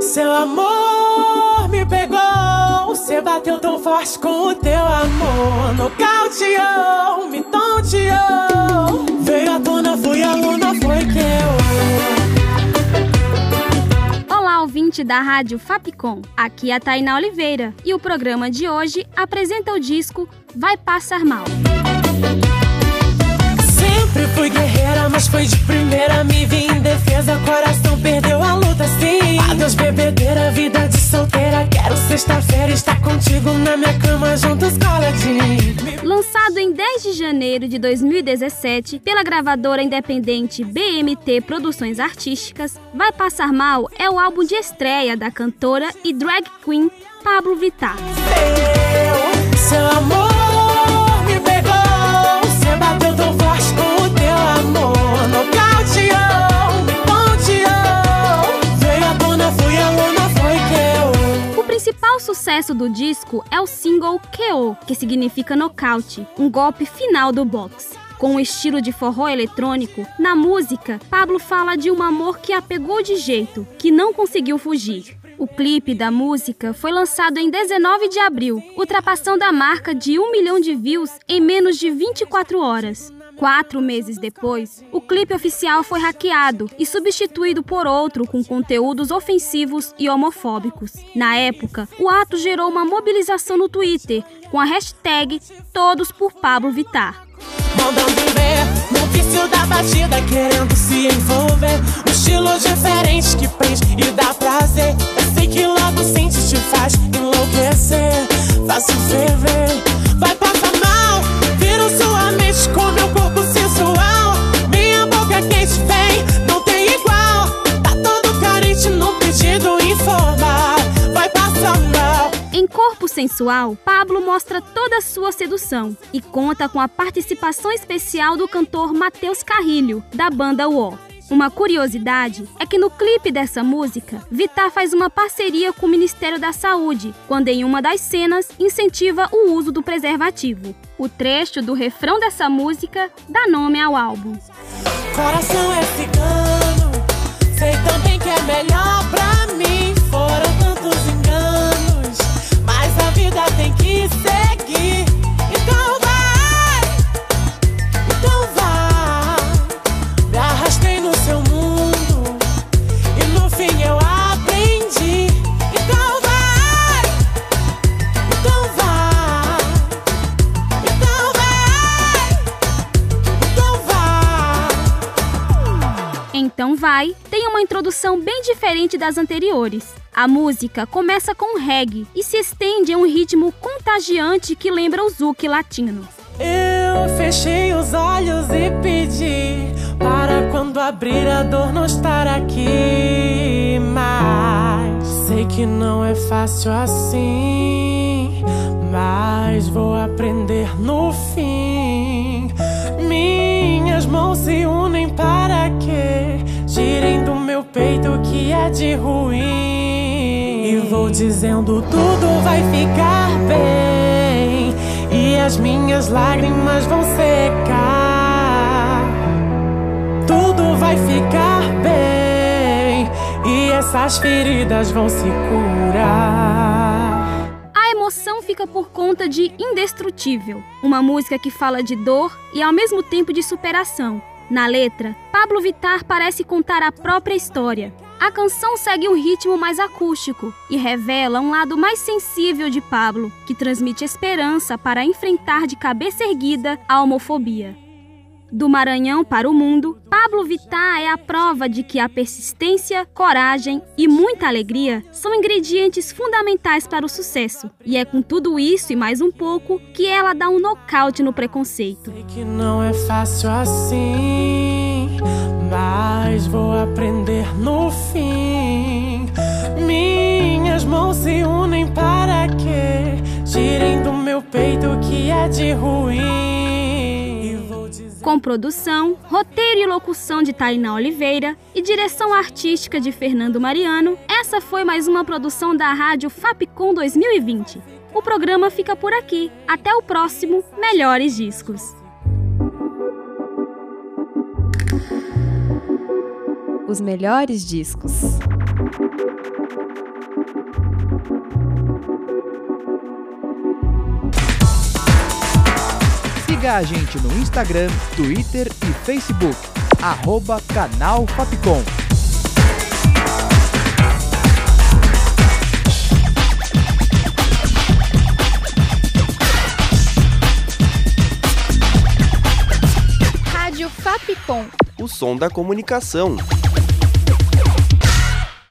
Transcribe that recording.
Seu amor me pegou, você bateu tão forte com o teu amor. Nocauteou, me tonteou. Veio à tona, fui aluna, foi que eu. Olá, ouvinte da Rádio Fapcom. Aqui é a Tainá Oliveira e o programa de hoje apresenta o disco Vai Passar Mal. Sempre fui guerreira, mas foi de primeira. Me vi em defesa, coração perdeu a luta, sim. Adeus, bebedeira, vida de solteira. Quero sexta-feira estar contigo na minha cama, juntos coladinho. Lançado em 10 de janeiro de 2017 pela gravadora independente BMT Produções Artísticas, Vai Passar Mal é o álbum de estreia da cantora e drag queen Pablo Vittar. Seu, seu amor do disco é o single KO, que significa nocaute, um golpe final do boxe. Com um estilo de forró eletrônico, na música, Pablo fala de um amor que a pegou de jeito, que não conseguiu fugir. O clipe da música foi lançado em 19 de abril, ultrapassando a marca de 1 milhão de views em menos de 24 horas. Quatro meses depois, o clipe oficial foi hackeado e substituído por outro com conteúdos ofensivos e homofóbicos. Na época, o ato gerou uma mobilização no Twitter com a hashtag Todos por Pablo Vittar. Mandando ver no vício da batida, querendo se envolver. Um estilo diferente que Em Corpo Sensual, Pablo mostra toda a sua sedução e conta com a participação especial do cantor Matheus Carrilho, da banda UO. Uma curiosidade é que no clipe dessa música, Vittar faz uma parceria com o Ministério da Saúde, quando em uma das cenas incentiva o uso do preservativo. O trecho do refrão dessa música dá nome ao álbum. Coração é cigano, sei também que é melhor Então Vai tem uma introdução bem diferente das anteriores. A música começa com reggae e se estende em um ritmo contagiante que lembra o zouk latino. Eu fechei os olhos e pedi para quando abrir a dor não estar aqui. Mas sei que não é fácil assim. Mas vou aprender no fim. Minhas mãos se unem meu peito que é de ruim. E vou dizendo tudo vai ficar bem. E as minhas lágrimas vão secar. Tudo vai ficar bem. E essas feridas vão se curar. A emoção fica por conta de Indestrutível, uma música que fala de dor e ao mesmo tempo de superação. Na letra, Pablo Vittar parece contar a própria história. A canção segue um ritmo mais acústico e revela um lado mais sensível de Pablo, que transmite esperança para enfrentar de cabeça erguida a homofobia. Do Maranhão para o mundo, Pablo Vittar é a prova de que a persistência, coragem e muita alegria são ingredientes fundamentais para o sucesso. E é com tudo isso e mais um pouco que ela dá um nocaute no preconceito. Sei que não é fácil assim, mas vou aprender no fim. Minhas mãos se unem para que tirem do meu peito o que é de ruim. Com produção, roteiro e locução de Tainá Oliveira e direção artística de Fernando Mariano, essa foi mais uma produção da Rádio Fapcom 2020. O programa fica por aqui. Até o próximo Melhores Discos. Os melhores discos. Siga a gente no Instagram, Twitter e Facebook. Arroba Canal Fapcom. Rádio Fapcom. O som da comunicação.